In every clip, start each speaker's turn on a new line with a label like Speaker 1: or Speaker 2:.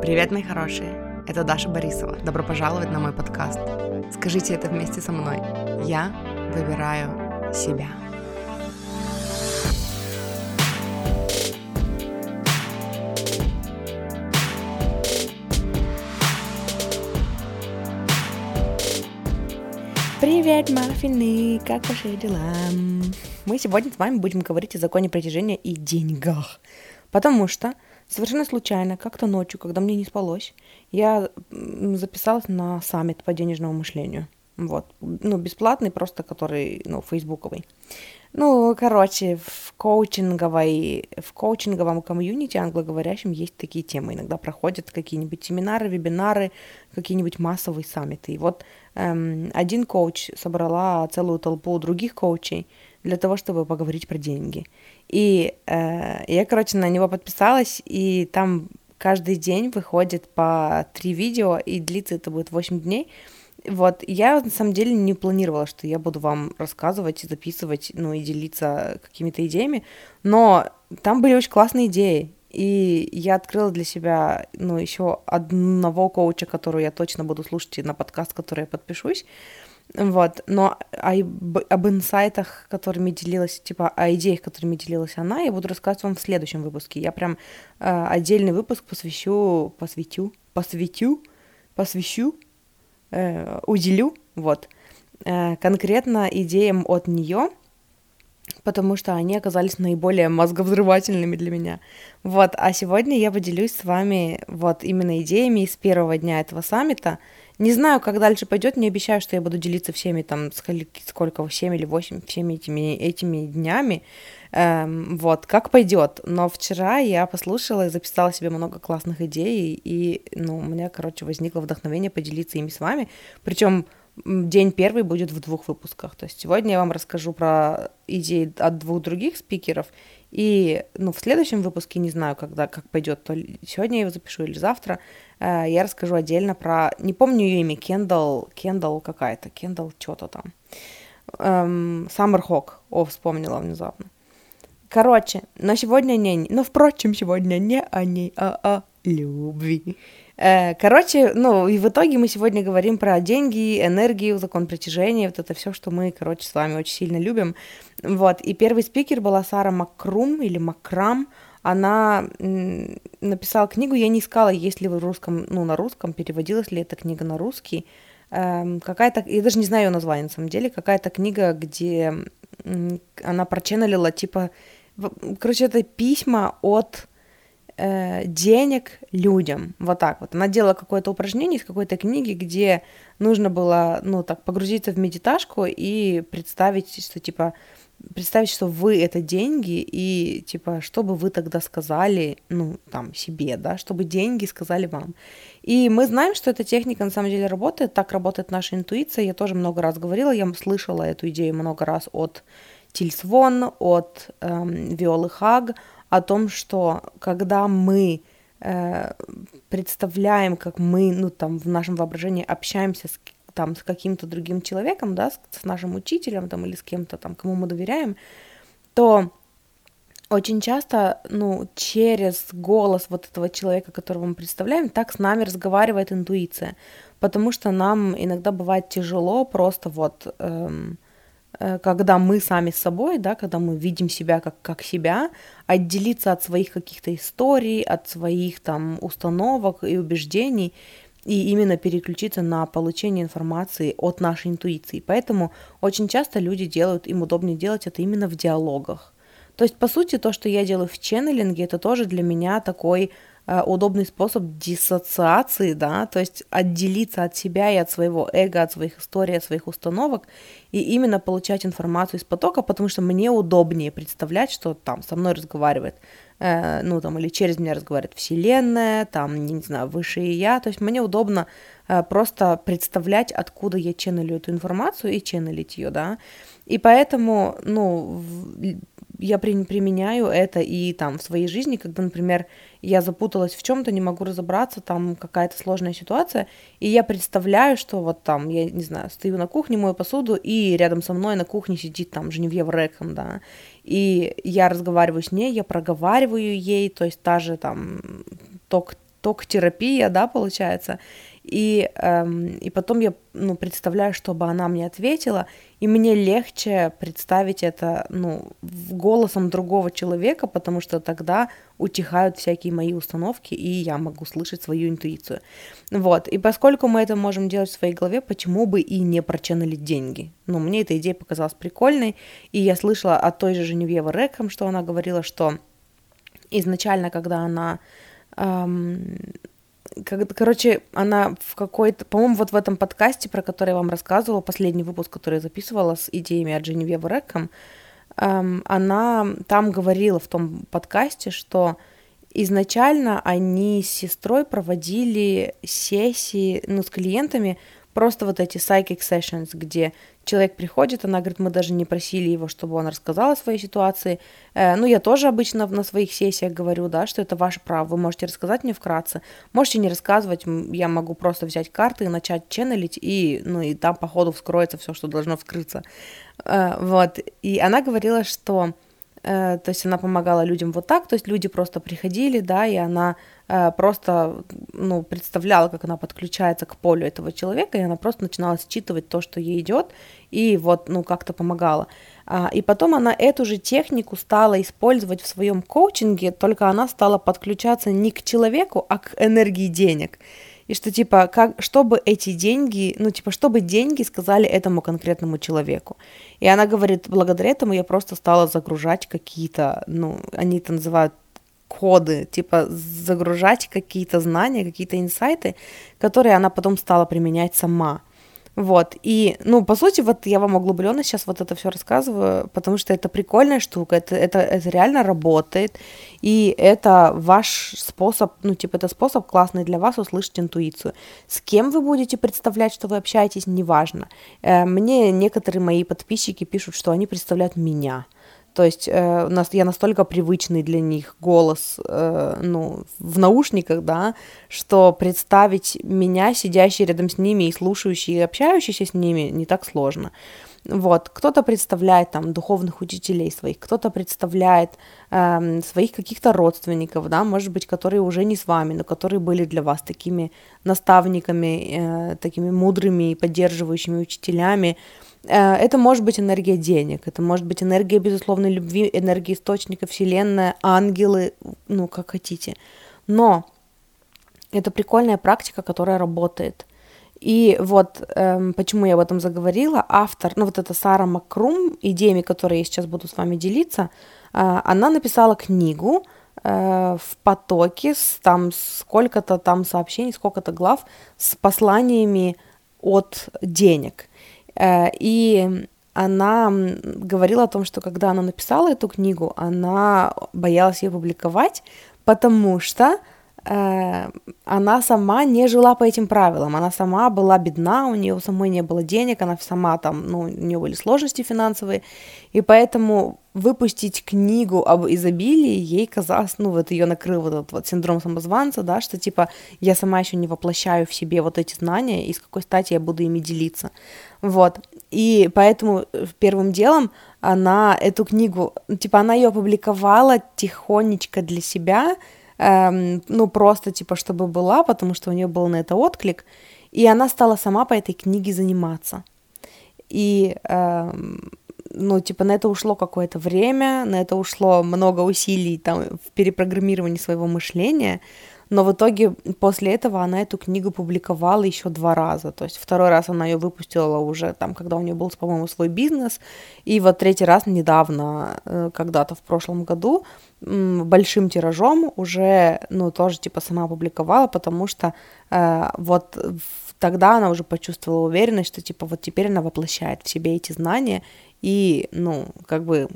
Speaker 1: Привет, мои хорошие! Это Даша Борисова. Добро пожаловать на мой подкаст. Скажите это вместе со мной. Я выбираю себя. Привет, маффины! Как ваши дела? Мы сегодня с вами будем говорить о законе притяжения и деньгах. Потому что совершенно случайно, как-то ночью, когда мне не спалось, я записалась на саммит по денежному мышлению. Вот. Ну, бесплатный, просто который, ну, фейсбуковый. Ну, короче, в коучинговой, в коучинговом комьюнити англоговорящем есть такие темы. Иногда проходят какие-нибудь семинары, вебинары, какие-нибудь массовые саммиты. И вот эм, один коуч собрала целую толпу других коучей для того, чтобы поговорить про деньги. И э, я, короче, на него подписалась, и там каждый день выходит по три видео, и длится это будет 8 дней. Вот, я на самом деле не планировала, что я буду вам рассказывать, записывать, ну и делиться какими-то идеями, но там были очень классные идеи, и я открыла для себя, ну, еще одного коуча, которого я точно буду слушать, и на подкаст, который я подпишусь, вот, но об, об инсайтах, которыми делилась, типа, о идеях, которыми делилась она, я буду рассказывать вам в следующем выпуске. Я прям э, отдельный выпуск посвящу, посвятю, посвятю, посвящу, э, уделю, вот, э, конкретно идеям от нее, потому что они оказались наиболее мозговзрывательными для меня. Вот, а сегодня я поделюсь с вами вот именно идеями из первого дня этого саммита, не знаю, как дальше пойдет, не обещаю, что я буду делиться всеми там, сколько, 7 или 8, всеми этими, этими днями, эм, вот, как пойдет. Но вчера я послушала и записала себе много классных идей, и, ну, у меня, короче, возникло вдохновение поделиться ими с вами, причем день первый будет в двух выпусках. То есть сегодня я вам расскажу про идеи от двух других спикеров, и ну, в следующем выпуске, не знаю, когда, как пойдет, то сегодня я его запишу или завтра, я расскажу отдельно про, не помню ее имя, Кендалл, Кендалл какая-то, Кендалл что-то там. Эм, Summer Hawk, о, вспомнила внезапно. Короче, но сегодня не, ну, впрочем, сегодня не о ней, а о любви. Э, короче, ну и в итоге мы сегодня говорим про деньги, энергию, закон притяжения, вот это все, что мы, короче, с вами очень сильно любим. Вот, и первый спикер была Сара Макрум или Макрам, она написала книгу, я не искала, есть ли в русском, ну, на русском, переводилась ли эта книга на русский. Эм, какая-то, я даже не знаю ее название, на самом деле, какая-то книга, где она проченнелила, типа, короче, это письма от э, денег людям. Вот так вот. Она делала какое-то упражнение из какой-то книги, где нужно было, ну, так, погрузиться в медиташку и представить, что, типа, представить, что вы это деньги, и, типа, что бы вы тогда сказали, ну, там, себе, да, чтобы деньги сказали вам. И мы знаем, что эта техника на самом деле работает, так работает наша интуиция. Я тоже много раз говорила, я слышала эту идею много раз от Тильс Вон, от эм, Виолы Хаг, о том, что когда мы э, представляем, как мы, ну, там, в нашем воображении общаемся с, там, с каким-то другим человеком, да, с, с нашим учителем, там, или с кем-то, там, кому мы доверяем, то очень часто, ну, через голос вот этого человека, которого мы представляем, так с нами разговаривает интуиция, потому что нам иногда бывает тяжело просто вот... Эм, Э, когда мы сами с собой, да, когда мы видим себя как, как себя, отделиться от своих каких-то историй, от своих там установок и убеждений, и именно переключиться на получение информации от нашей интуиции. Поэтому очень часто люди делают, им удобнее делать это именно в диалогах. То есть, по сути, то, что я делаю в ченнелинге, это тоже для меня такой Э, удобный способ диссоциации, да, то есть отделиться от себя и от своего эго, от своих историй, от своих установок, и именно получать информацию из потока, потому что мне удобнее представлять, что там со мной разговаривает, э, ну там, или через меня разговаривает Вселенная, там, не знаю, высшее я, то есть мне удобно э, просто представлять, откуда я ченнелю эту информацию и ченнелить ее, да, и поэтому, ну, я при, применяю это и там в своей жизни, когда, например, я запуталась в чем-то, не могу разобраться, там какая-то сложная ситуация, и я представляю, что вот там, я не знаю, стою на кухне, мою посуду, и рядом со мной на кухне сидит там Женевьева Рэком, да, и я разговариваю с ней, я проговариваю ей, то есть та же там ток ток-терапия, да, получается. И, эм, и потом я ну, представляю, чтобы она мне ответила, и мне легче представить это ну, голосом другого человека, потому что тогда утихают всякие мои установки, и я могу слышать свою интуицию. Вот, и поскольку мы это можем делать в своей голове, почему бы и не проченнелить деньги? Ну, мне эта идея показалась прикольной, и я слышала от той же Женевьевы Рэком, что она говорила, что изначально, когда она эм, короче, она в какой-то, по-моему, вот в этом подкасте, про который я вам рассказывала, последний выпуск, который я записывала с идеями от Женевьевы Рэком, эм, она там говорила в том подкасте, что изначально они с сестрой проводили сессии, ну, с клиентами, просто вот эти psychic sessions, где человек приходит, она говорит, мы даже не просили его, чтобы он рассказал о своей ситуации. Э, ну, я тоже обычно на своих сессиях говорю, да, что это ваше право, вы можете рассказать мне вкратце, можете не рассказывать, я могу просто взять карты и начать ченнелить, и, ну, и там по ходу вскроется все, что должно вскрыться. Э, вот, и она говорила, что Э, то есть она помогала людям вот так, то есть люди просто приходили, да, и она просто, ну, представляла, как она подключается к полю этого человека, и она просто начинала считывать то, что ей идет, и вот, ну, как-то помогала. А, и потом она эту же технику стала использовать в своем коучинге, только она стала подключаться не к человеку, а к энергии денег и что типа, как, чтобы эти деньги, ну типа, чтобы деньги сказали этому конкретному человеку. И она говорит, благодаря этому я просто стала загружать какие-то, ну, они это называют коды, типа загружать какие-то знания, какие-то инсайты, которые она потом стала применять сама. Вот, и, ну, по сути, вот я вам углубленно сейчас вот это все рассказываю, потому что это прикольная штука, это, это, это реально работает, и это ваш способ, ну, типа, это способ классный для вас услышать интуицию. С кем вы будете представлять, что вы общаетесь, неважно. Э, мне некоторые мои подписчики пишут, что они представляют меня – то есть э, нас, я настолько привычный для них голос э, ну, в наушниках, да, что представить меня, сидящий рядом с ними и слушающий и общающийся с ними, не так сложно. Вот, кто-то представляет там духовных учителей своих, кто-то представляет э, своих каких-то родственников, да, может быть, которые уже не с вами, но которые были для вас такими наставниками, э, такими мудрыми и поддерживающими учителями, Э, это может быть энергия денег, это может быть энергия безусловной любви, энергия источника, вселенная, ангелы, ну, как хотите. Но это прикольная практика, которая работает. И вот эм, почему я об этом заговорила, автор, ну вот это Сара Макрум, идеями, которые я сейчас буду с вами делиться, э, она написала книгу э, в потоке, с, там сколько-то там сообщений, сколько-то глав с посланиями от денег. Э, и она говорила о том, что когда она написала эту книгу, она боялась ее публиковать, потому что она сама не жила по этим правилам, она сама была бедна, у нее самой не было денег, она сама там, ну, у нее были сложности финансовые, и поэтому выпустить книгу об изобилии ей казалось, ну, вот ее накрыл вот этот вот синдром самозванца, да, что типа я сама еще не воплощаю в себе вот эти знания, и с какой стати я буду ими делиться, вот, и поэтому первым делом она эту книгу, типа она ее опубликовала тихонечко для себя, эм, ну, просто типа чтобы была, потому что у нее был на это отклик, и она стала сама по этой книге заниматься, и эм, ну, типа, на это ушло какое-то время, на это ушло много усилий там в перепрограммировании своего мышления, но в итоге после этого она эту книгу публиковала еще два раза. То есть второй раз она ее выпустила уже там, когда у нее был, по-моему, свой бизнес, и вот третий раз недавно, э, когда-то в прошлом году, большим тиражом уже, ну, тоже типа сама опубликовала, потому что э, вот тогда она уже почувствовала уверенность, что типа вот теперь она воплощает в себе эти знания, и, ну, как бы,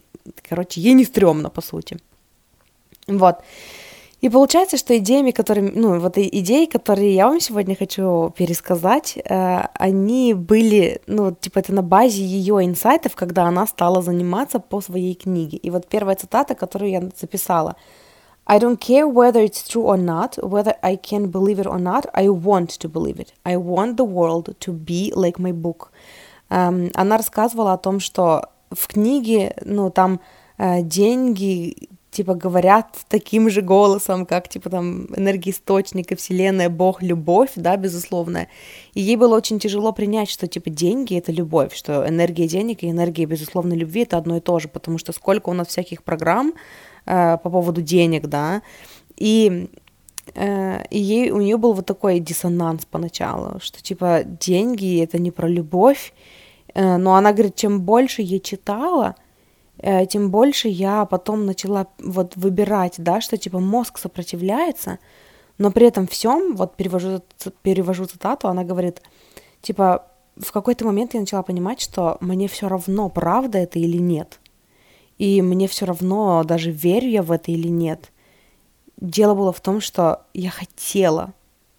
Speaker 1: короче, ей не стрёмно, по сути. Вот. И получается, что идеями, которыми, ну, вот идеи, которые я вам сегодня хочу пересказать, э, они были, ну, типа, это на базе ее инсайтов, когда она стала заниматься по своей книге. И вот первая цитата, которую я записала. I don't care whether it's true or not, whether I can believe it or not, I want to believe it. I want the world to be like my book. Um, она рассказывала о том, что в книге, ну, там э, деньги типа, говорят таким же голосом, как, типа, там, энергоисточник и вселенная, Бог, любовь, да, безусловно. И ей было очень тяжело принять, что, типа, деньги — это любовь, что энергия денег и энергия, безусловно, любви — это одно и то же, потому что сколько у нас всяких программ э, по поводу денег, да, и э, и ей, у нее был вот такой диссонанс поначалу, что типа деньги это не про любовь, э, но она говорит, чем больше я читала, тем больше я потом начала вот выбирать, да, что типа мозг сопротивляется, но при этом всем, вот перевожу, перевожу цитату, она говорит, типа, в какой-то момент я начала понимать, что мне все равно, правда это или нет. И мне все равно, даже верю я в это или нет. Дело было в том, что я хотела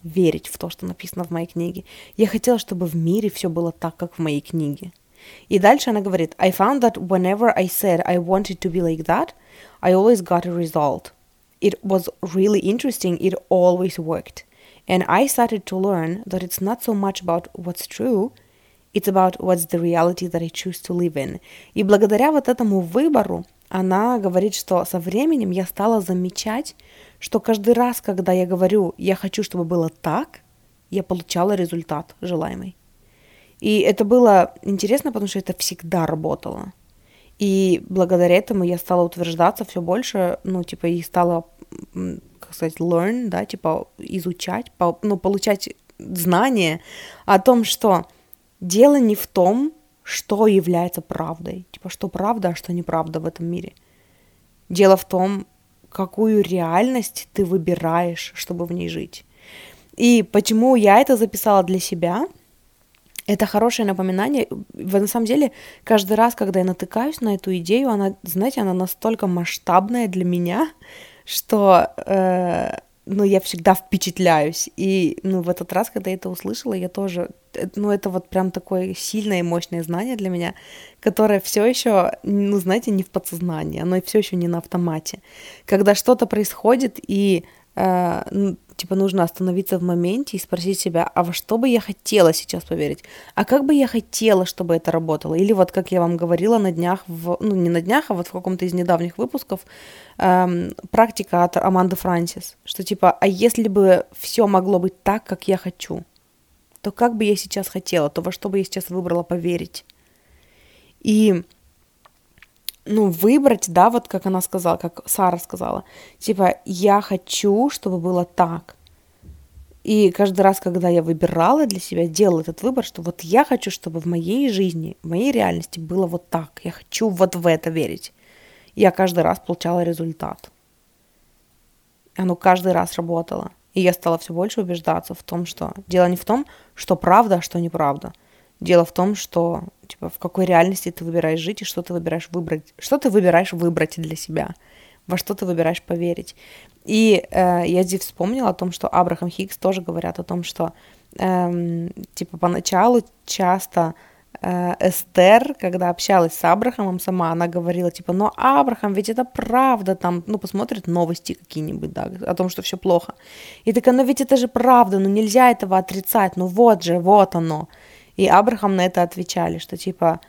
Speaker 1: верить в то, что написано в моей книге. Я хотела, чтобы в мире все было так, как в моей книге. И дальше она говорит, I found that whenever I said I wanted to be like that, I always got a result. It was really interesting, it always worked. And I started to learn that it's not so much about what's true, it's about what's the reality that I choose to live in. И благодаря вот этому выбору она говорит, что со временем я стала замечать, что каждый раз, когда я говорю, я хочу, чтобы было так, я получала результат желаемый. И это было интересно, потому что это всегда работало. И благодаря этому я стала утверждаться все больше, ну, типа, и стала, как сказать, learn, да, типа, изучать, по, ну, получать знания о том, что дело не в том, что является правдой, типа, что правда, а что неправда в этом мире. Дело в том, какую реальность ты выбираешь, чтобы в ней жить. И почему я это записала для себя – это хорошее напоминание. На самом деле, каждый раз, когда я натыкаюсь на эту идею, она, знаете, она настолько масштабная для меня, что э, ну, я всегда впечатляюсь. И ну, в этот раз, когда я это услышала, я тоже... Э, ну, это вот прям такое сильное и мощное знание для меня, которое все еще, ну, знаете, не в подсознании, оно все еще не на автомате. Когда что-то происходит, и э, типа нужно остановиться в моменте и спросить себя, а во что бы я хотела сейчас поверить? А как бы я хотела, чтобы это работало? Или вот как я вам говорила на днях, в, ну не на днях, а вот в каком-то из недавних выпусков, эм, практика от Аманды Франсис, что типа, а если бы все могло быть так, как я хочу, то как бы я сейчас хотела, то во что бы я сейчас выбрала поверить? И ну, выбрать, да, вот как она сказала, как Сара сказала, типа, я хочу, чтобы было так. И каждый раз, когда я выбирала для себя, делала этот выбор, что вот я хочу, чтобы в моей жизни, в моей реальности было вот так. Я хочу вот в это верить. я каждый раз получала результат. Оно каждый раз работало. И я стала все больше убеждаться в том, что дело не в том, что правда, а что неправда. Дело в том, что типа в какой реальности ты выбираешь жить и что ты выбираешь выбрать, что ты выбираешь выбрать для себя, во что ты выбираешь поверить. И э, я здесь вспомнила о том, что Абрахам Хиггс тоже говорят о том, что э, типа поначалу часто э, Эстер, когда общалась с Абрахамом сама, она говорила типа, ну Абрахам, ведь это правда, там, ну посмотрит новости какие-нибудь, да, о том, что все плохо. И такая, ну ведь это же правда, ну нельзя этого отрицать, ну вот же, вот оно. И Абрахам на это отвечали, что типа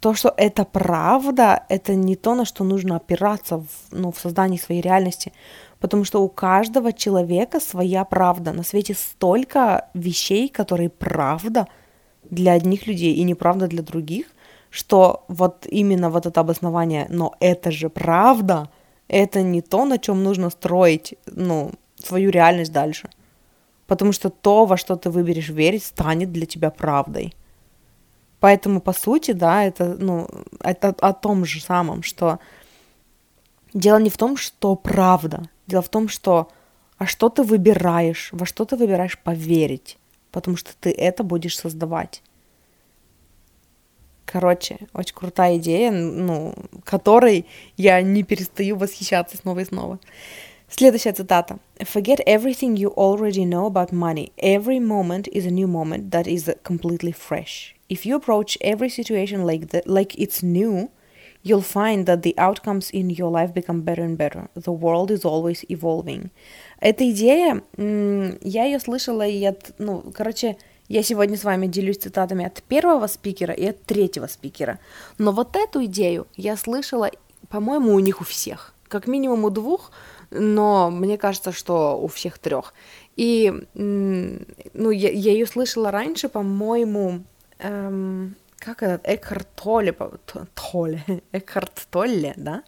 Speaker 1: то, что это правда, это не то, на что нужно опираться в, ну, в создании своей реальности. Потому что у каждого человека своя правда. На свете столько вещей, которые правда для одних людей и неправда для других, что вот именно вот это обоснование, но это же правда, это не то, на чем нужно строить, ну, свою реальность дальше. Потому что то, во что ты выберешь верить, станет для тебя правдой. Поэтому, по сути, да, это, ну, это о том же самом, что дело не в том, что правда. Дело в том, что а что ты выбираешь, во что ты выбираешь поверить, потому что ты это будешь создавать. Короче, очень крутая идея, ну, которой я не перестаю восхищаться снова и снова. Следующая цитата. Forget everything you already know about money. Every moment is a new moment that is completely fresh. If you approach every situation like that, like it's new, you'll find that the outcomes in your life become better and better. The world is always evolving. Эта идея, я ее слышала и от, ну, короче, я сегодня с вами делюсь цитатами от первого спикера и от третьего спикера. Но вот эту идею я слышала, по-моему, у них у всех. как минимум у двух, но мне кажется, что у всех трех. И, ну, я, я ее слышала раньше, по-моему, эм, как этот, Экхарт Толле, Толле, Экхарт Толле, да?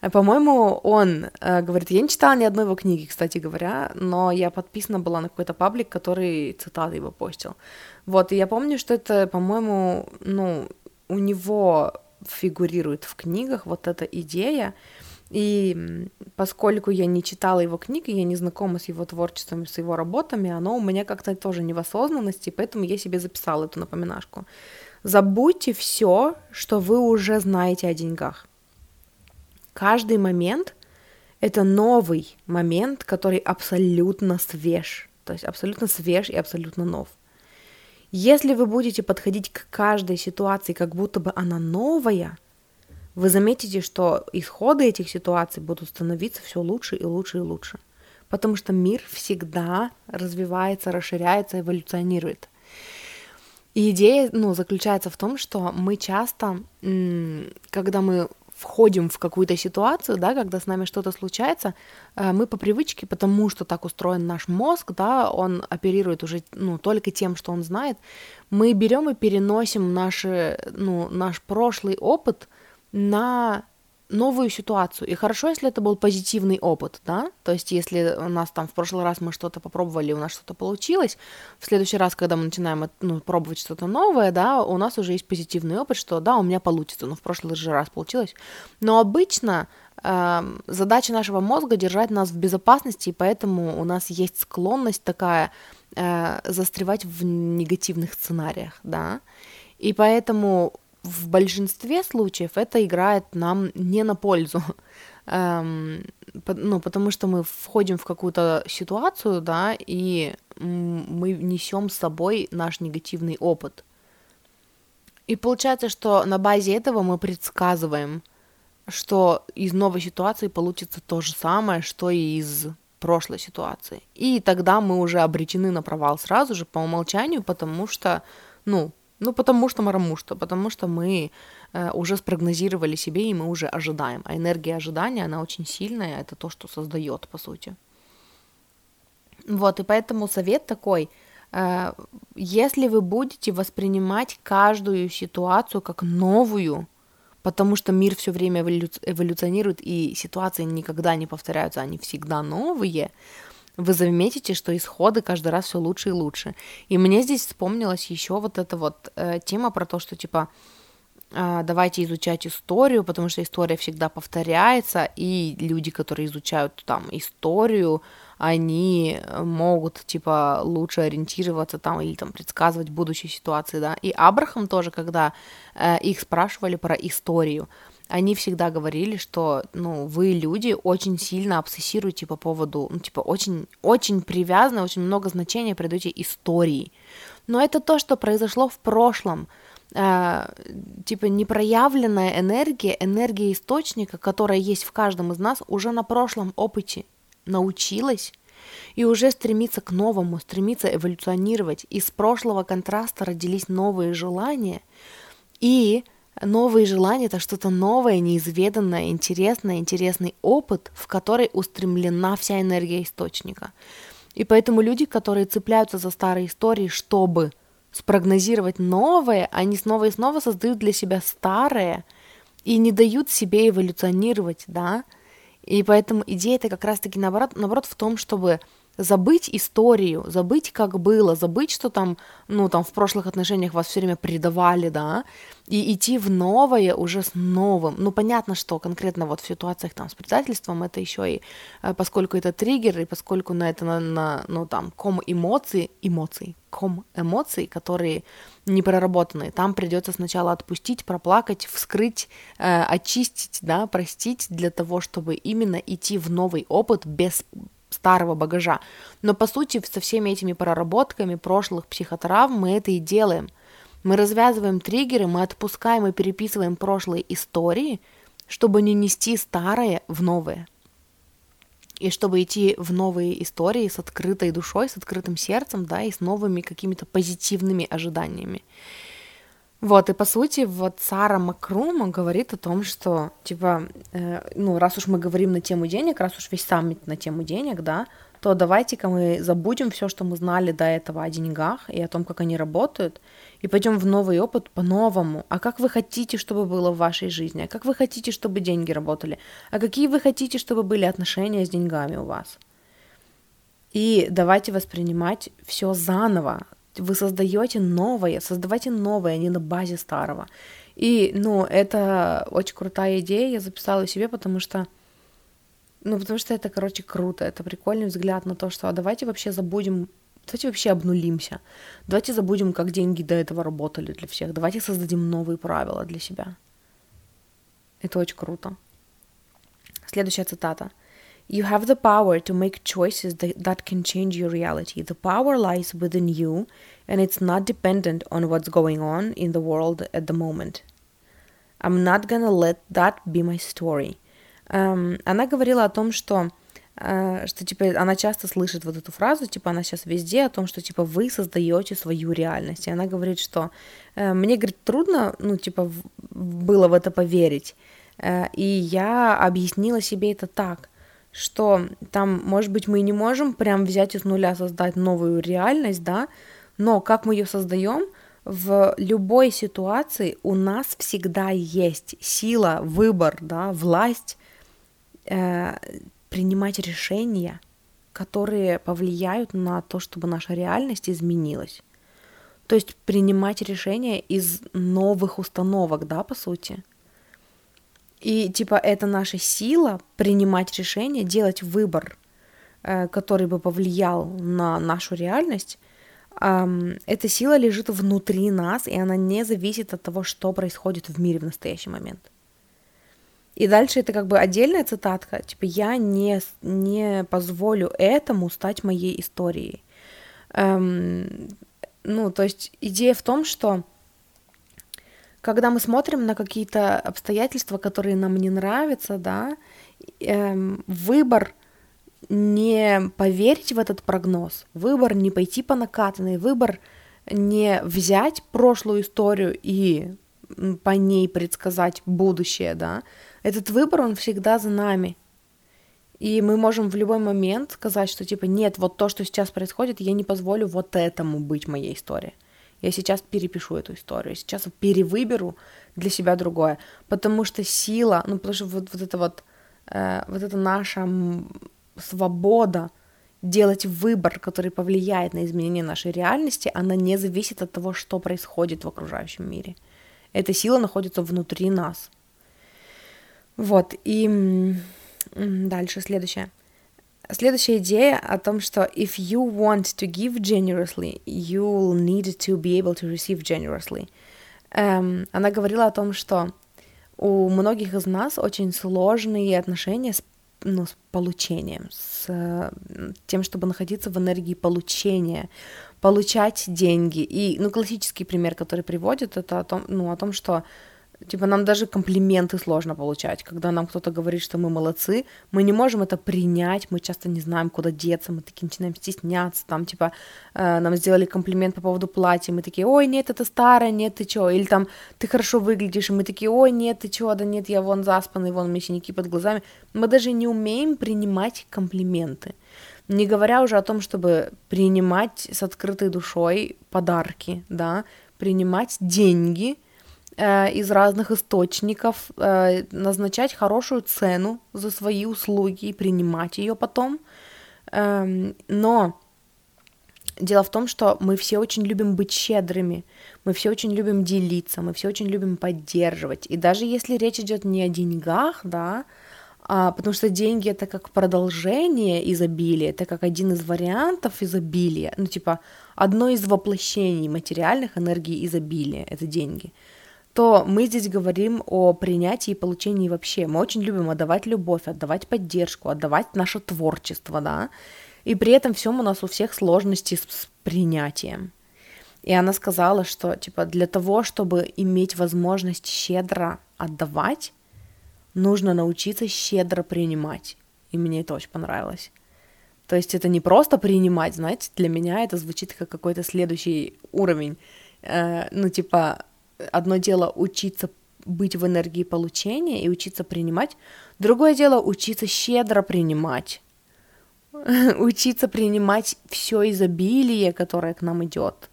Speaker 1: Э, по-моему, он э, говорит, я не читала ни одной его книги, кстати говоря, но я подписана была на какой-то паблик, который цитаты его постил. Вот, и я помню, что это, по-моему, ну, у него фигурирует в книгах вот эта идея, и поскольку я не читала его книги, я не знакома с его творчеством, с его работами, оно у меня как-то тоже не в осознанности, поэтому я себе записала эту напоминашку. Забудьте все, что вы уже знаете о деньгах. Каждый момент — это новый момент, который абсолютно свеж. То есть абсолютно свеж и абсолютно нов. Если вы будете подходить к каждой ситуации, как будто бы она новая — вы заметите, что исходы этих ситуаций будут становиться все лучше и лучше и лучше. Потому что мир всегда развивается, расширяется, эволюционирует. И идея ну, заключается в том, что мы часто, когда мы входим в какую-то ситуацию, да, когда с нами что-то случается, э, мы по привычке, потому что так устроен наш мозг, да, он оперирует уже ну, только тем, что он знает, мы берем и переносим наши, ну, наш прошлый опыт на новую ситуацию. И хорошо, если это был позитивный опыт, да, то есть если у нас там в прошлый раз мы что-то попробовали, у нас что-то получилось, в следующий раз, когда мы начинаем ну, пробовать что-то новое, да, у нас уже есть позитивный опыт, что да, у меня получится, ну в прошлый же раз получилось. Но обычно э, задача нашего мозга держать нас в безопасности, и поэтому у нас есть склонность такая э, застревать в негативных сценариях, да, и поэтому в большинстве случаев это играет нам не на пользу. Эм, ну, потому что мы входим в какую-то ситуацию, да, и мы несем с собой наш негативный опыт. И получается, что на базе этого мы предсказываем, что из новой ситуации получится то же самое, что и из прошлой ситуации. И тогда мы уже обречены на провал сразу же по умолчанию, потому что, ну, ну, потому что, потому что, потому что мы э, уже спрогнозировали себе, и мы уже ожидаем. А энергия ожидания, она очень сильная, это то, что создает, по сути. Вот, и поэтому совет такой, э, если вы будете воспринимать каждую ситуацию как новую, потому что мир все время эволюционирует, и ситуации никогда не повторяются, они всегда новые, вы заметите, что исходы каждый раз все лучше и лучше. И мне здесь вспомнилась еще вот эта вот э, тема про то, что типа э, давайте изучать историю, потому что история всегда повторяется, и люди, которые изучают там историю, они могут, типа, лучше ориентироваться там или там предсказывать будущие ситуации, да. И Абрахам тоже, когда э, их спрашивали про историю, они всегда говорили, что, ну, вы, люди, очень сильно обсессируете по поводу, ну, типа, очень, очень привязаны, очень много значения придаете истории. Но это то, что произошло в прошлом. Э, типа, непроявленная энергия, энергия источника, которая есть в каждом из нас, уже на прошлом опыте научилась и уже стремится к новому, стремится эволюционировать. Из прошлого контраста родились новые желания, и Новые желания — это что-то новое, неизведанное, интересное, интересный опыт, в который устремлена вся энергия источника. И поэтому люди, которые цепляются за старые истории, чтобы спрогнозировать новое, они снова и снова создают для себя старое и не дают себе эволюционировать, да. И поэтому идея это как раз-таки наоборот, наоборот в том, чтобы забыть историю, забыть, как было, забыть, что там, ну, там в прошлых отношениях вас все время предавали, да, и идти в новое уже с новым. Ну, понятно, что конкретно вот в ситуациях там с предательством это еще и, э, поскольку это триггер, и поскольку на это, на, на ну, там, ком эмоций, эмоций, ком эмоций, которые не проработанные, там придется сначала отпустить, проплакать, вскрыть, э, очистить, да, простить для того, чтобы именно идти в новый опыт без старого багажа. Но по сути со всеми этими проработками прошлых психотравм мы это и делаем. Мы развязываем триггеры, мы отпускаем и переписываем прошлые истории, чтобы не нести старое в новое. И чтобы идти в новые истории с открытой душой, с открытым сердцем, да, и с новыми какими-то позитивными ожиданиями. Вот, и по сути, вот Сара Макрума говорит о том, что, типа, э, ну, раз уж мы говорим на тему денег, раз уж весь саммит на тему денег, да, то давайте-ка мы забудем все, что мы знали до этого о деньгах и о том, как они работают, и пойдем в новый опыт по-новому. А как вы хотите, чтобы было в вашей жизни? А как вы хотите, чтобы деньги работали? А какие вы хотите, чтобы были отношения с деньгами у вас? И давайте воспринимать все заново, вы создаете новое, создавайте новое, не на базе старого. И, ну, это очень крутая идея, я записала себе, потому что, ну, потому что это, короче, круто, это прикольный взгляд на то, что а давайте вообще забудем, давайте вообще обнулимся, давайте забудем, как деньги до этого работали для всех, давайте создадим новые правила для себя. Это очень круто. Следующая цитата – You have the power to make choices that, that can change your reality. The power lies within you, and it's not dependent on what's going on in the world at the moment. I'm not gonna let that be my story. Um, она говорила о том, что Uh, что типа она часто слышит вот эту фразу, типа она сейчас везде о том, что типа вы создаете свою реальность. И она говорит, что uh, мне говорит трудно, ну типа в, было в это поверить. Uh, и я объяснила себе это так, что там, может быть, мы не можем прям взять из нуля создать новую реальность, да, но как мы ее создаем, в любой ситуации у нас всегда есть сила, выбор, да, власть э, принимать решения, которые повлияют на то, чтобы наша реальность изменилась. То есть принимать решения из новых установок, да, по сути. И типа это наша сила принимать решения, делать выбор, э, который бы повлиял на нашу реальность. Эта сила лежит внутри нас, и она не зависит от того, что происходит в мире в настоящий момент. И дальше это как бы отдельная цитатка, типа я не, не позволю этому стать моей историей. Эм, ну, то есть идея в том, что когда мы смотрим на какие-то обстоятельства, которые нам не нравятся, да, эм, выбор не поверить в этот прогноз, выбор не пойти по накатанной, выбор не взять прошлую историю и по ней предсказать будущее, да, этот выбор, он всегда за нами. И мы можем в любой момент сказать, что типа нет, вот то, что сейчас происходит, я не позволю вот этому быть моей историей. Я сейчас перепишу эту историю, сейчас перевыберу для себя другое, потому что сила, ну потому что вот, вот это вот, э, вот это наша свобода делать выбор, который повлияет на изменение нашей реальности, она не зависит от того, что происходит в окружающем мире. Эта сила находится внутри нас. Вот, и дальше следующее. Следующая идея о том, что if you want to give generously, you'll need to be able to receive generously. Эм, она говорила о том, что у многих из нас очень сложные отношения с, ну, с получением, с э, тем, чтобы находиться в энергии получения, получать деньги. И, ну, классический пример, который приводит, это о том, ну, о том, что Типа нам даже комплименты сложно получать, когда нам кто-то говорит, что мы молодцы, мы не можем это принять, мы часто не знаем, куда деться, мы такие начинаем стесняться, там типа э, нам сделали комплимент по поводу платья, мы такие, ой, нет, это старое, нет, ты чё, или там ты хорошо выглядишь, и мы такие, ой, нет, ты чё, да нет, я вон заспанный, вон у меня синяки под глазами, мы даже не умеем принимать комплименты. Не говоря уже о том, чтобы принимать с открытой душой подарки, да, принимать деньги, из разных источников, э, назначать хорошую цену за свои услуги и принимать ее потом. Эм, но дело в том, что мы все очень любим быть щедрыми, мы все очень любим делиться, мы все очень любим поддерживать. И даже если речь идет не о деньгах, да, а, потому что деньги это как продолжение изобилия, это как один из вариантов изобилия, ну типа одно из воплощений материальных энергий изобилия, это деньги – то мы здесь говорим о принятии и получении вообще. Мы очень любим отдавать любовь, отдавать поддержку, отдавать наше творчество, да, и при этом всем у нас у всех сложности с, принятием. И она сказала, что, типа, для того, чтобы иметь возможность щедро отдавать, нужно научиться щедро принимать. И мне это очень понравилось. То есть это не просто принимать, знаете, для меня это звучит как какой-то следующий уровень. Э, ну, типа, одно дело учиться быть в энергии получения и учиться принимать, другое дело учиться щедро принимать, учиться принимать все изобилие, которое к нам идет,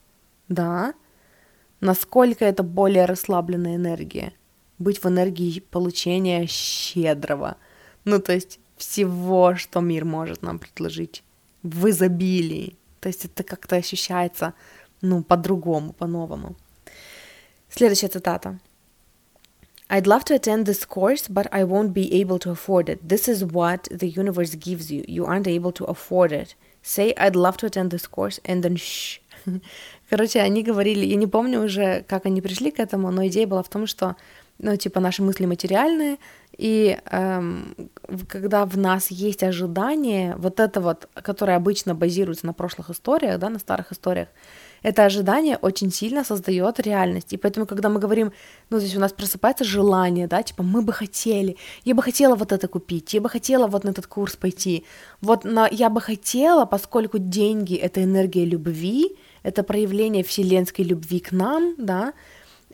Speaker 1: да, насколько это более расслабленная энергия, быть в энергии получения щедрого, ну то есть всего, что мир может нам предложить в изобилии, то есть это как-то ощущается, ну, по-другому, по-новому. Следующая цитата. I'd love to attend this course, but I won't be able to afford it. This is what the universe gives you. You aren't able to afford it. Say, I'd love to attend this course, and then shh. Короче, они говорили, я не помню уже, как они пришли к этому, но идея была в том, что, ну, типа, наши мысли материальные, и эм, когда в нас есть ожидание, вот это вот, которое обычно базируется на прошлых историях, да, на старых историях, это ожидание очень сильно создает реальность. И поэтому, когда мы говорим, ну, здесь у нас просыпается желание, да, типа, мы бы хотели, я бы хотела вот это купить, я бы хотела вот на этот курс пойти, вот на, я бы хотела, поскольку деньги — это энергия любви, это проявление вселенской любви к нам, да,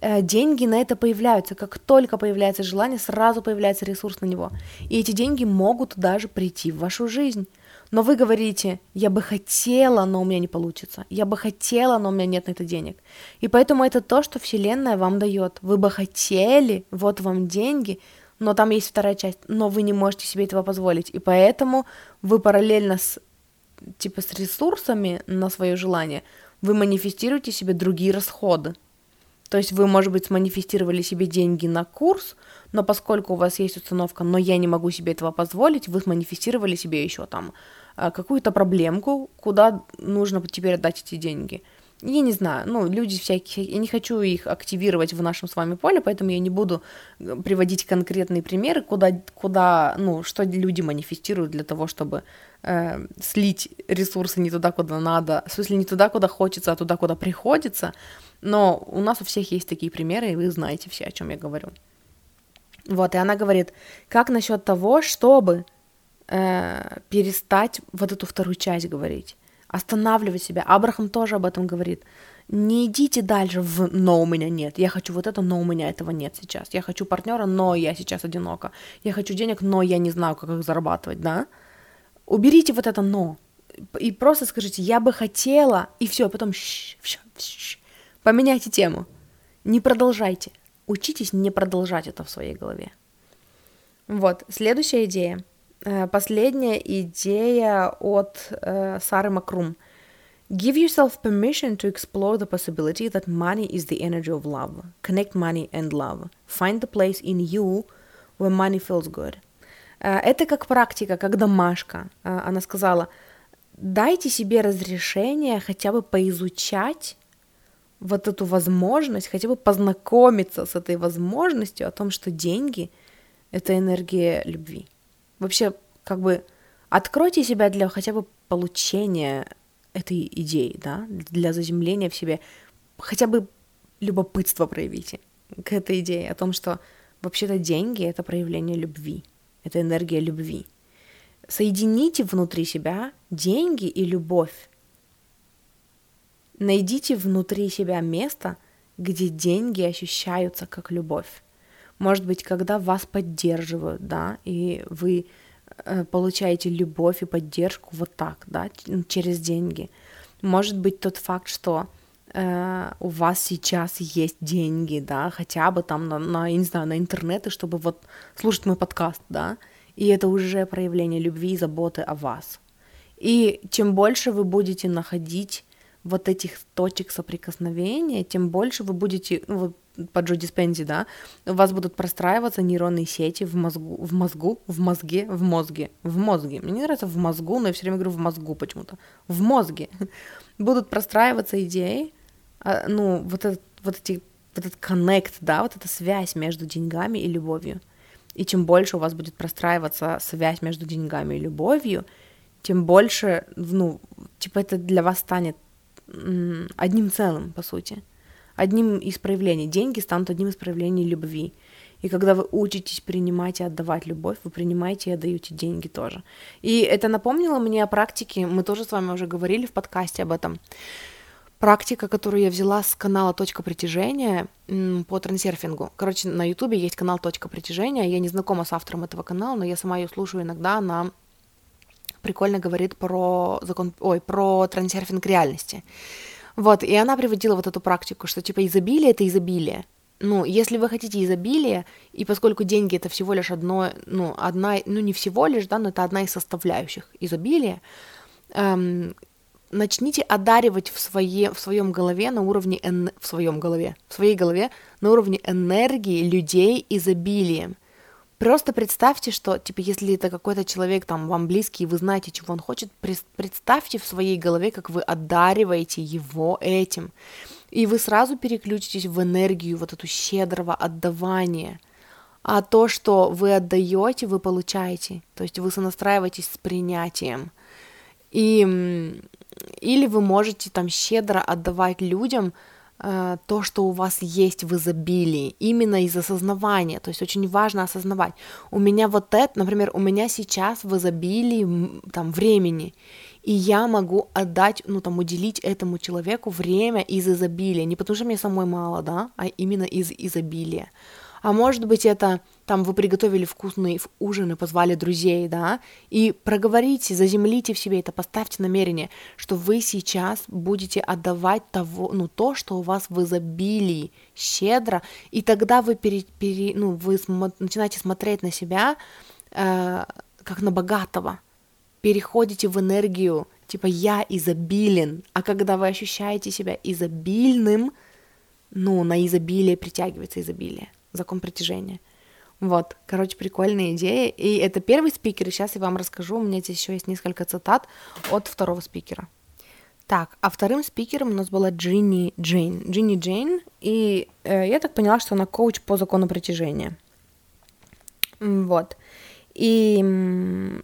Speaker 1: э, деньги на это появляются. Как только появляется желание, сразу появляется ресурс на него. И эти деньги могут даже прийти в вашу жизнь. Но вы говорите, я бы хотела, но у меня не получится. Я бы хотела, но у меня нет на это денег. И поэтому это то, что Вселенная вам дает. Вы бы хотели, вот вам деньги, но там есть вторая часть, но вы не можете себе этого позволить. И поэтому вы параллельно с, типа, с ресурсами на свое желание, вы манифестируете себе другие расходы. То есть вы, может быть, сманифестировали себе деньги на курс, но поскольку у вас есть установка, но я не могу себе этого позволить, вы сманифестировали себе еще там какую-то проблемку, куда нужно теперь отдать эти деньги. Я не знаю, ну, люди всякие, я не хочу их активировать в нашем с вами поле, поэтому я не буду э, приводить конкретные примеры, куда, куда ну, что люди манифестируют для того, чтобы э, слить ресурсы не туда, куда надо, в смысле не туда, куда хочется, а туда, куда приходится. Но у нас у всех есть такие примеры, и вы знаете все, о чем я говорю. Вот, и она говорит, как насчет того, чтобы э, перестать вот эту вторую часть говорить, останавливать себя. Абрахам тоже об этом говорит. Не идите дальше в «но у меня нет», я хочу вот это, но у меня этого нет сейчас. Я хочу партнера, но я сейчас одинока. Я хочу денег, но я не знаю, как их зарабатывать, да? Уберите вот это «но». И просто скажите «я бы хотела», и все, потом «щ, щ, щ». поменяйте тему. Не продолжайте. Учитесь не продолжать это в своей голове. Вот, следующая идея – последняя идея от э, Сары Макрум. Give yourself permission to explore the possibility that money is the energy of love. Connect money and love. Find the place in you where money feels good. Э, это как практика, как домашка. Э, она сказала, дайте себе разрешение хотя бы поизучать вот эту возможность, хотя бы познакомиться с этой возможностью о том, что деньги — это энергия любви. Вообще, как бы откройте себя для хотя бы получения этой идеи, да, для заземления в себе, хотя бы любопытство проявите к этой идее о том, что вообще-то деньги — это проявление любви, это энергия любви. Соедините внутри себя деньги и любовь. Найдите внутри себя место, где деньги ощущаются как любовь. Может быть, когда вас поддерживают, да, и вы э, получаете любовь и поддержку вот так, да, через деньги. Может быть, тот факт, что э, у вас сейчас есть деньги, да, хотя бы там на, на, я не знаю, на интернете, чтобы вот слушать мой подкаст, да, и это уже проявление любви и заботы о вас. И чем больше вы будете находить вот этих точек соприкосновения, тем больше вы будете, ну, вот по Джо Диспензи, да, у вас будут простраиваться нейронные сети в мозгу, в мозгу, в мозге, в мозге, в мозге. Мне не нравится в мозгу, но я все время говорю в мозгу почему-то. В мозге будут простраиваться идеи, а, ну, вот этот, вот эти, вот этот коннект, да, вот эта связь между деньгами и любовью. И чем больше у вас будет простраиваться связь между деньгами и любовью, тем больше, ну, типа это для вас станет одним целым, по сути одним из проявлений. Деньги станут одним из проявлений любви. И когда вы учитесь принимать и отдавать любовь, вы принимаете и отдаете деньги тоже. И это напомнило мне о практике, мы тоже с вами уже говорили в подкасте об этом. практика, которую я взяла с канала «Точка притяжения» по трансерфингу. Короче, на ютубе есть канал «Точка притяжения», я не знакома с автором этого канала, но я сама ее слушаю иногда, она прикольно говорит про закон, ой, про трансерфинг реальности. Вот, и она приводила вот эту практику, что типа изобилие — это изобилие. Ну, если вы хотите изобилия, и поскольку деньги это всего лишь одно, ну, одна, ну, не всего лишь, да, но это одна из составляющих изобилия, эм, начните одаривать в, свое, в своем голове на уровне, эн, в своем голове, в своей голове на уровне энергии людей изобилием. Просто представьте, что, типа, если это какой-то человек, там, вам близкий, и вы знаете, чего он хочет, представьте в своей голове, как вы одариваете его этим. И вы сразу переключитесь в энергию вот эту щедрого отдавания. А то, что вы отдаете, вы получаете. То есть вы сонастраиваетесь с принятием. И, или вы можете там щедро отдавать людям, то, что у вас есть в изобилии, именно из осознавания. То есть очень важно осознавать. У меня вот это, например, у меня сейчас в изобилии там времени, и я могу отдать, ну там уделить этому человеку время из изобилия, не потому что мне самой мало, да, а именно из изобилия. А может быть это там вы приготовили вкусный ужин и позвали друзей, да, и проговорите, заземлите в себе это, поставьте намерение, что вы сейчас будете отдавать того, ну, то, что у вас в изобилии, щедро, и тогда вы, пере, пере, ну, вы смо- начинаете смотреть на себя э, как на богатого, переходите в энергию, типа я изобилен, а когда вы ощущаете себя изобильным, ну, на изобилие притягивается изобилие, закон притяжения. Вот, короче, прикольная идея. И это первый спикер, и сейчас я вам расскажу. У меня здесь еще есть несколько цитат от второго спикера. Так, а вторым спикером у нас была Джинни Джейн. Джинни Джейн, и э, я так поняла, что она коуч по закону притяжения. Вот. И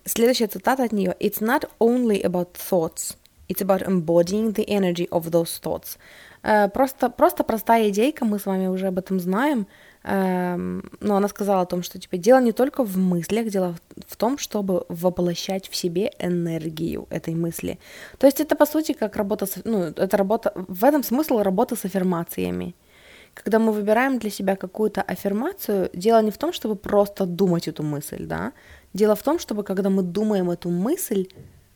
Speaker 1: следующая цитата от нее. It's not only about thoughts, it's about embodying the energy of those thoughts. Э, просто, просто простая идейка, мы с вами уже об этом знаем, но она сказала о том, что типа дело не только в мыслях, дело в том, чтобы воплощать в себе энергию этой мысли. То есть это по сути как работа, с, ну это работа, в этом смысл работы с аффирмациями. Когда мы выбираем для себя какую-то аффирмацию, дело не в том, чтобы просто думать эту мысль, да. Дело в том, чтобы когда мы думаем эту мысль,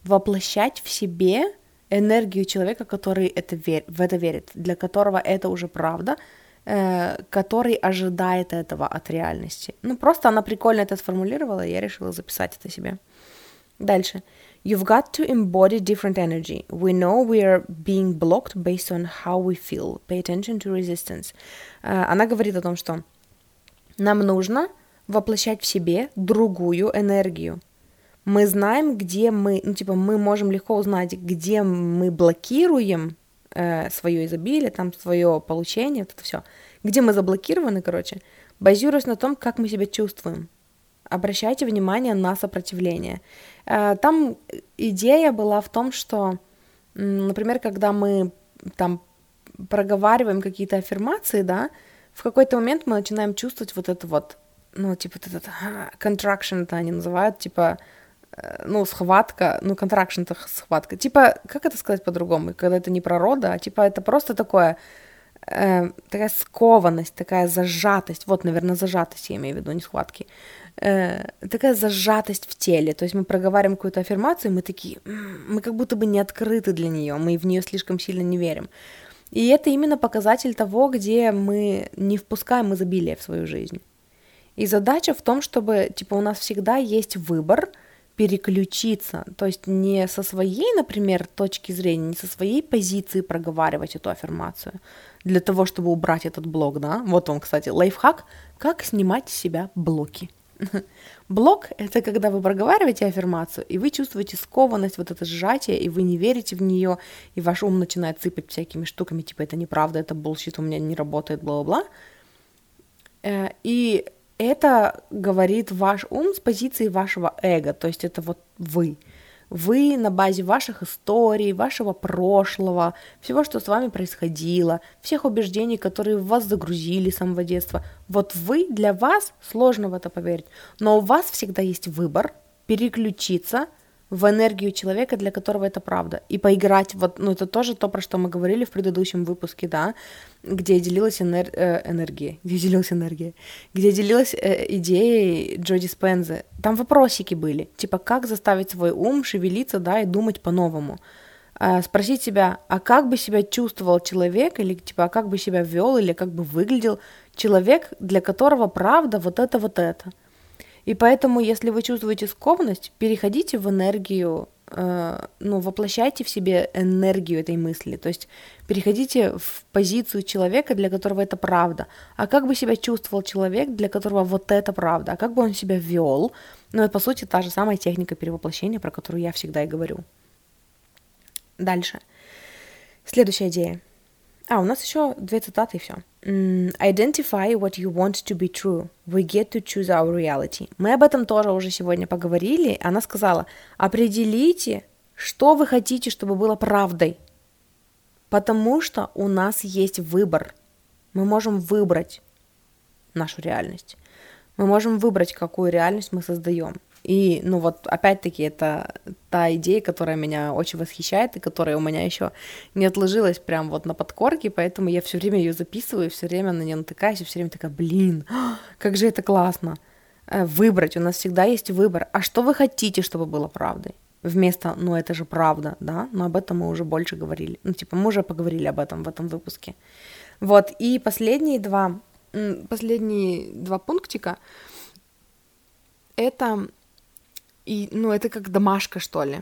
Speaker 1: воплощать в себе энергию человека, который это вер... в это верит, для которого это уже правда, который ожидает этого от реальности. Ну, просто она прикольно это сформулировала, и я решила записать это себе. Дальше. You've got to embody different energy. We know we are being blocked based on how we feel. Pay attention to resistance. Uh, она говорит о том, что нам нужно воплощать в себе другую энергию. Мы знаем, где мы, ну, типа, мы можем легко узнать, где мы блокируем э, свое изобилие, там свое получение, вот это все, где мы заблокированы, короче, базируясь на том, как мы себя чувствуем. Обращайте внимание на сопротивление. Э, там идея была в том, что, например, когда мы там проговариваем какие-то аффирмации, да, в какой-то момент мы начинаем чувствовать вот это вот, ну, типа, вот этот contraction, это они называют, типа, ну, схватка, ну, контракшн это схватка. Типа, как это сказать по-другому, когда это не про рода, а типа это просто такое, э, такая скованность, такая зажатость, вот, наверное, зажатость я имею в виду, не схватки, э, такая зажатость в теле, то есть мы проговариваем какую-то аффирмацию, мы такие, мы как будто бы не открыты для нее, мы в нее слишком сильно не верим. И это именно показатель того, где мы не впускаем изобилие в свою жизнь. И задача в том, чтобы, типа, у нас всегда есть выбор – переключиться, то есть не со своей, например, точки зрения, не со своей позиции проговаривать эту аффирмацию для того, чтобы убрать этот блок, да. Вот он, кстати, лайфхак, как снимать с себя блоки. Блок — это когда вы проговариваете аффирмацию, и вы чувствуете скованность, вот это сжатие, и вы не верите в нее, и ваш ум начинает сыпать всякими штуками, типа это неправда, это bullshit, у меня не работает, бла-бла-бла. Э, и это говорит ваш ум с позиции вашего эго, то есть это вот вы. Вы на базе ваших историй, вашего прошлого, всего, что с вами происходило, всех убеждений, которые в вас загрузили с самого детства. Вот вы, для вас сложно в это поверить, но у вас всегда есть выбор переключиться в энергию человека, для которого это правда. И поиграть, вот, ну, это тоже то, про что мы говорили в предыдущем выпуске, да, где делилась энер... э, энергия, где делилась энергия, где делилась э, идеей Джоди Спензы. Там вопросики были, типа, как заставить свой ум шевелиться, да, и думать по-новому. Э, спросить себя, а как бы себя чувствовал человек, или, типа, а как бы себя вел, или как бы выглядел человек, для которого правда вот это, вот это. И поэтому, если вы чувствуете скованность, переходите в энергию, э, ну, воплощайте в себе энергию этой мысли. То есть переходите в позицию человека, для которого это правда. А как бы себя чувствовал человек, для которого вот это правда? А как бы он себя вел? Ну, это, по сути, та же самая техника перевоплощения, про которую я всегда и говорю. Дальше. Следующая идея. А, у нас еще две цитаты и все. Identify what you want to be true. We get to choose our reality. Мы об этом тоже уже сегодня поговорили. Она сказала, определите, что вы хотите, чтобы было правдой. Потому что у нас есть выбор. Мы можем выбрать нашу реальность. Мы можем выбрать, какую реальность мы создаем. И, ну вот, опять-таки, это та идея, которая меня очень восхищает и которая у меня еще не отложилась прям вот на подкорке, поэтому я все время ее записываю, все время на нее натыкаюсь, и все время такая, блин, как же это классно. Э, выбрать, у нас всегда есть выбор. А что вы хотите, чтобы было правдой? Вместо, ну это же правда, да, но об этом мы уже больше говорили. Ну, типа, мы уже поговорили об этом в этом выпуске. Вот, и последние два, последние два пунктика, это и, ну, это как домашка, что ли.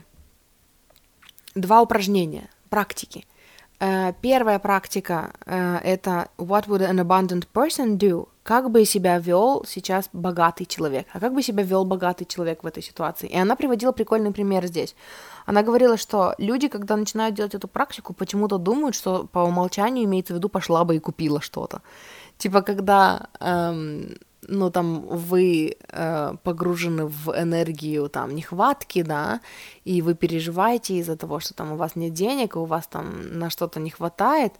Speaker 1: Два упражнения, практики. Uh, первая практика uh, это What would an abundant person do? Как бы себя вел сейчас богатый человек? А как бы себя вел богатый человек в этой ситуации? И она приводила прикольный пример здесь. Она говорила, что люди, когда начинают делать эту практику, почему-то думают, что по умолчанию имеется в виду пошла бы и купила что-то. Типа, когда эм, ну, там, вы э, погружены в энергию, там, нехватки, да, и вы переживаете из-за того, что там у вас нет денег, у вас там на что-то не хватает,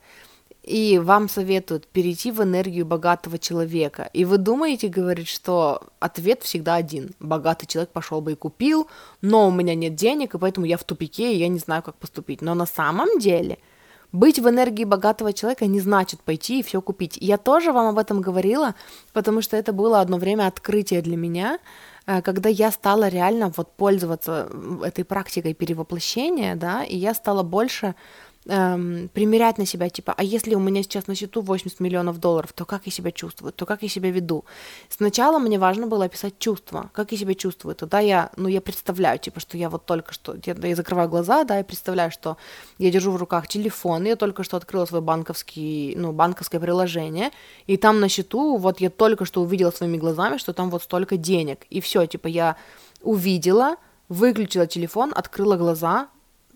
Speaker 1: и вам советуют перейти в энергию богатого человека. И вы думаете, говорит, что ответ всегда один. Богатый человек пошел бы и купил, но у меня нет денег, и поэтому я в тупике, и я не знаю, как поступить. Но на самом деле – быть в энергии богатого человека не значит пойти и все купить. Я тоже вам об этом говорила, потому что это было одно время открытие для меня, э, когда я стала реально вот пользоваться этой практикой перевоплощения, да, и я стала больше эм, примерять на себя, типа, а если у меня сейчас на счету 80 миллионов долларов, то как я себя чувствую, то как я себя веду. Сначала мне важно было описать чувства, как я себя чувствую. Тогда я, ну, я представляю, типа, что я вот только что, я, я закрываю глаза, да, я представляю, что я держу в руках телефон, я только что открыла свой банковский, ну, банковское приложение, и там на счету, вот я только что увидела своими глазами, что там вот столько денег, и все, типа, я увидела, выключила телефон, открыла глаза,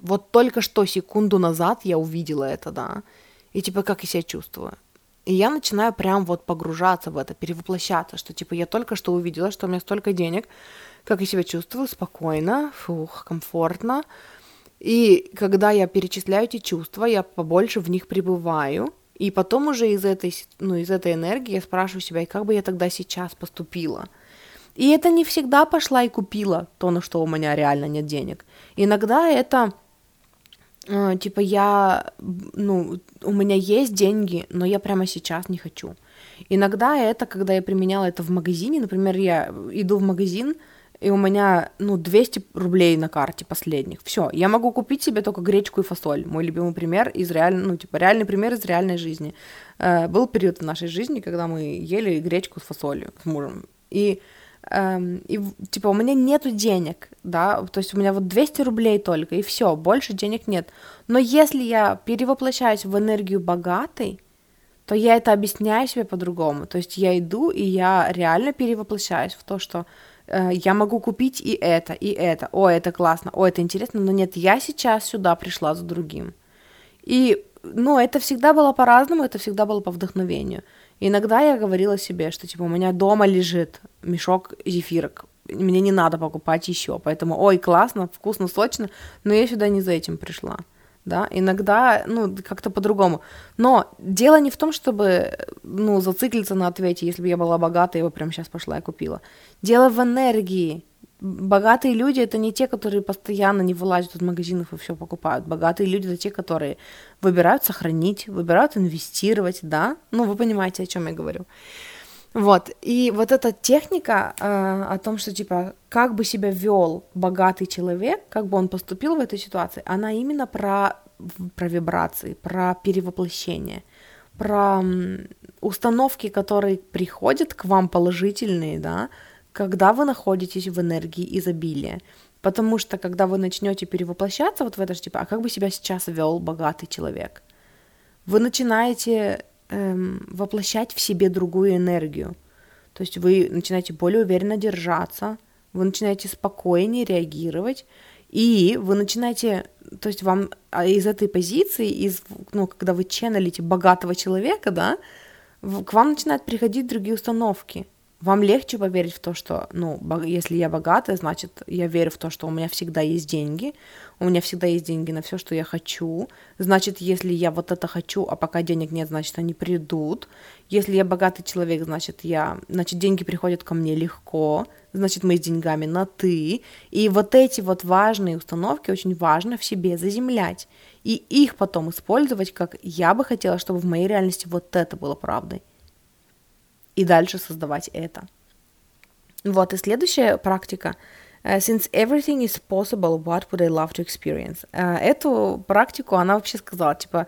Speaker 1: вот только что секунду назад я увидела это, да, и типа как я себя чувствую. И я начинаю прям вот погружаться в это, перевоплощаться, что типа я только что увидела, что у меня столько денег, как я себя чувствую, спокойно, фух, комфортно. И когда я перечисляю эти чувства, я побольше в них пребываю, и потом уже из этой, ну, из этой энергии я спрашиваю себя, как бы я тогда сейчас поступила. И это не всегда пошла и купила то, на что у меня реально нет денег. Иногда это типа я, ну, у меня есть деньги, но я прямо сейчас не хочу. Иногда это, когда я применяла это в магазине, например, я иду в магазин, и у меня, ну, 200 рублей на карте последних. Все, я могу купить себе только гречку и фасоль. Мой любимый пример из реальной, ну, типа, реальный пример из реальной жизни. Э, был период в нашей жизни, когда мы ели гречку с фасолью с мужем. И и типа у меня нету денег, да, то есть у меня вот 200 рублей только, и все, больше денег нет. Но если я перевоплощаюсь в энергию богатой, то я это объясняю себе по-другому. То есть я иду, и я реально перевоплощаюсь в то, что э, я могу купить и это, и это. О, это классно, о, это интересно, но нет, я сейчас сюда пришла за другим. И, ну, это всегда было по-разному, это всегда было по вдохновению. Иногда я говорила себе, что типа у меня дома лежит мешок зефирок, мне не надо покупать еще, поэтому, ой, классно, вкусно, сочно, но я сюда не за этим пришла, да, иногда, ну, как-то по-другому, но дело не в том, чтобы, ну, зациклиться на ответе, если бы я была богата, я бы прямо сейчас пошла и купила, дело в энергии, богатые люди это не те, которые постоянно не вылазят из магазинов и все покупают. Богатые люди это те, которые выбирают сохранить, выбирают инвестировать, да? Ну, вы понимаете, о чем я говорю. Вот, и вот эта техника э, о том, что, типа, как бы себя вел богатый человек, как бы он поступил в этой ситуации, она именно про, про вибрации, про перевоплощение, про установки, которые приходят к вам положительные, да, когда вы находитесь в энергии изобилия. Потому что когда вы начнете перевоплощаться вот в это же, типа, а как бы себя сейчас вел богатый человек? Вы начинаете эм, воплощать в себе другую энергию. То есть вы начинаете более уверенно держаться, вы начинаете спокойнее реагировать, и вы начинаете, то есть вам а, из этой позиции, из, ну, когда вы ченнелите богатого человека, да, к вам начинают приходить другие установки вам легче поверить в то, что, ну, если я богатая, значит, я верю в то, что у меня всегда есть деньги, у меня всегда есть деньги на все, что я хочу. Значит, если я вот это хочу, а пока денег нет, значит, они придут. Если я богатый человек, значит, я, значит, деньги приходят ко мне легко, значит, мы с деньгами на ты. И вот эти вот важные установки очень важно в себе заземлять. И их потом использовать, как я бы хотела, чтобы в моей реальности вот это было правдой и дальше создавать это. Вот, и следующая практика. Uh, since everything is possible, what would I love to experience? Uh, эту практику она вообще сказала, типа,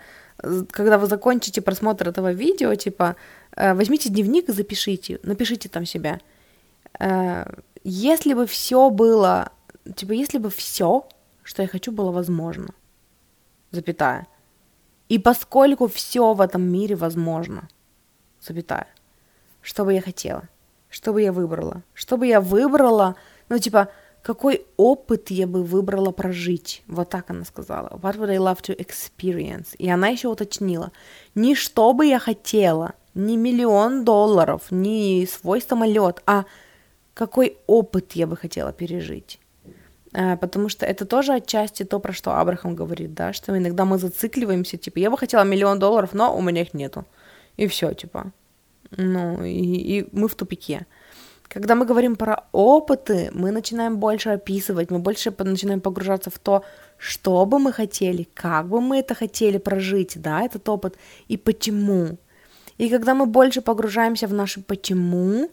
Speaker 1: когда вы закончите просмотр этого видео, типа, uh, возьмите дневник и запишите, напишите там себя. Если бы все было, типа, если бы все, что я хочу, было возможно, запятая. И поскольку все в этом мире возможно, запятая что бы я хотела, что бы я выбрала, что бы я выбрала, ну, типа, какой опыт я бы выбрала прожить. Вот так она сказала. What would I love to experience? И она еще уточнила. Не что бы я хотела, не миллион долларов, не свой самолет, а какой опыт я бы хотела пережить. А, потому что это тоже отчасти то, про что Абрахам говорит, да, что иногда мы зацикливаемся, типа, я бы хотела миллион долларов, но у меня их нету. И все, типа, ну, и, и мы в тупике. Когда мы говорим про опыты, мы начинаем больше описывать, мы больше начинаем погружаться в то, что бы мы хотели, как бы мы это хотели прожить, да, этот опыт, и почему. И когда мы больше погружаемся в наше почему,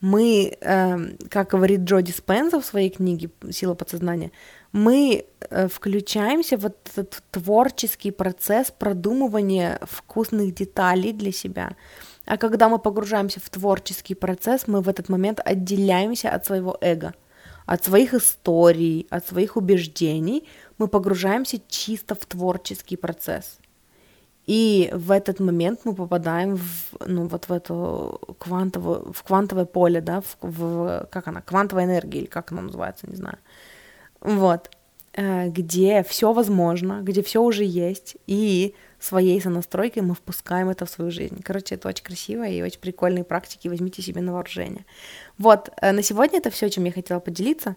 Speaker 1: мы, э, как говорит Джоди Спенса в своей книге «Сила подсознания», мы э, включаемся в этот творческий процесс продумывания вкусных деталей для себя – а когда мы погружаемся в творческий процесс, мы в этот момент отделяемся от своего эго, от своих историй, от своих убеждений. Мы погружаемся чисто в творческий процесс. И в этот момент мы попадаем в, ну, вот в эту квантовую, в квантовое поле, да, в, в как она, квантовая энергия, или как она называется, не знаю. Вот, э, где все возможно, где все уже есть, и своей сонастройкой мы впускаем это в свою жизнь. Короче, это очень красиво и очень прикольные практики, возьмите себе на вооружение. Вот, э, на сегодня это все, чем я хотела поделиться.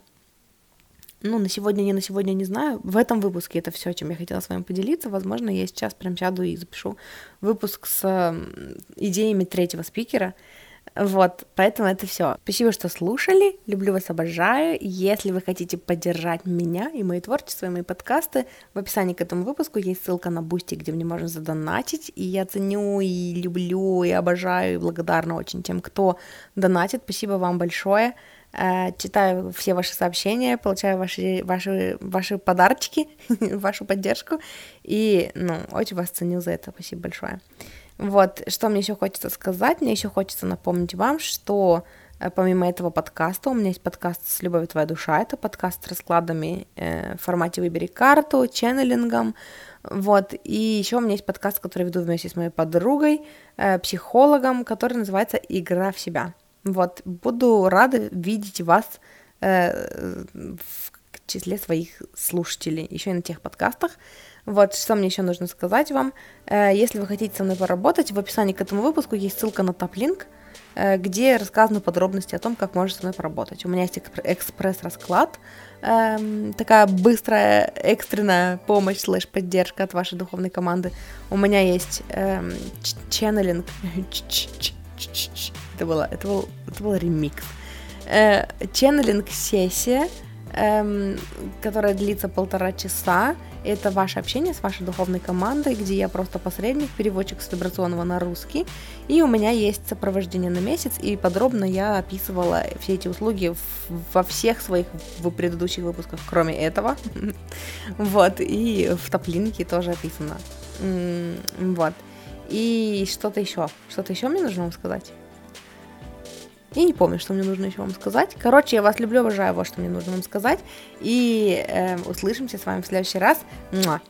Speaker 1: Ну, на сегодня, не на сегодня, не знаю. В этом выпуске это все, чем я хотела с вами поделиться. Возможно, я сейчас прям сяду и запишу выпуск с идеями третьего спикера. Вот, поэтому это все. Спасибо, что слушали. Люблю вас, обожаю. Если вы хотите поддержать меня и мои творчество, и мои подкасты, в описании к этому выпуску есть ссылка на Бусти, где мне можно задонатить. И я ценю, и люблю, и обожаю, и благодарна очень тем, кто донатит. Спасибо вам большое. Э, читаю все ваши сообщения, получаю ваши, ваши, ваши подарочки, вашу поддержку. И, ну, очень вас ценю за это. Спасибо большое. Вот, что мне еще хочется сказать, мне еще хочется напомнить вам, что э, помимо этого подкаста, у меня есть подкаст с «Любовь твоя душа», это подкаст с раскладами э, в формате «Выбери карту», ченнелингом, вот, и еще у меня есть подкаст, который веду вместе с моей подругой, э, психологом, который называется «Игра в себя». Вот, буду рада видеть вас э, в числе своих слушателей, еще и на тех подкастах, вот, что мне еще нужно сказать вам. Э, если вы хотите со мной поработать, в описании к этому выпуску есть ссылка на топ-линк, э, где рассказаны подробности о том, как можете со мной поработать. У меня есть экспресс-расклад, эм, такая быстрая, экстренная помощь слэш поддержка от вашей духовной команды. У меня есть эм, ченнелинг. Это было, это был, это был ремикс. э, ченнелинг-сессия, эм, которая длится полтора часа. Это ваше общение с вашей духовной командой, где я просто посредник, переводчик с вибрационного на русский. И у меня есть сопровождение на месяц, и подробно я описывала все эти услуги во всех своих в предыдущих выпусках, кроме этого. Вот, и в топлинке тоже описано. Вот. И что-то еще. Что-то еще мне нужно вам сказать? Я не помню, что мне нужно еще вам сказать. Короче, я вас люблю, обожаю вот, что мне нужно вам сказать. И э, услышимся с вами в следующий раз. Муа.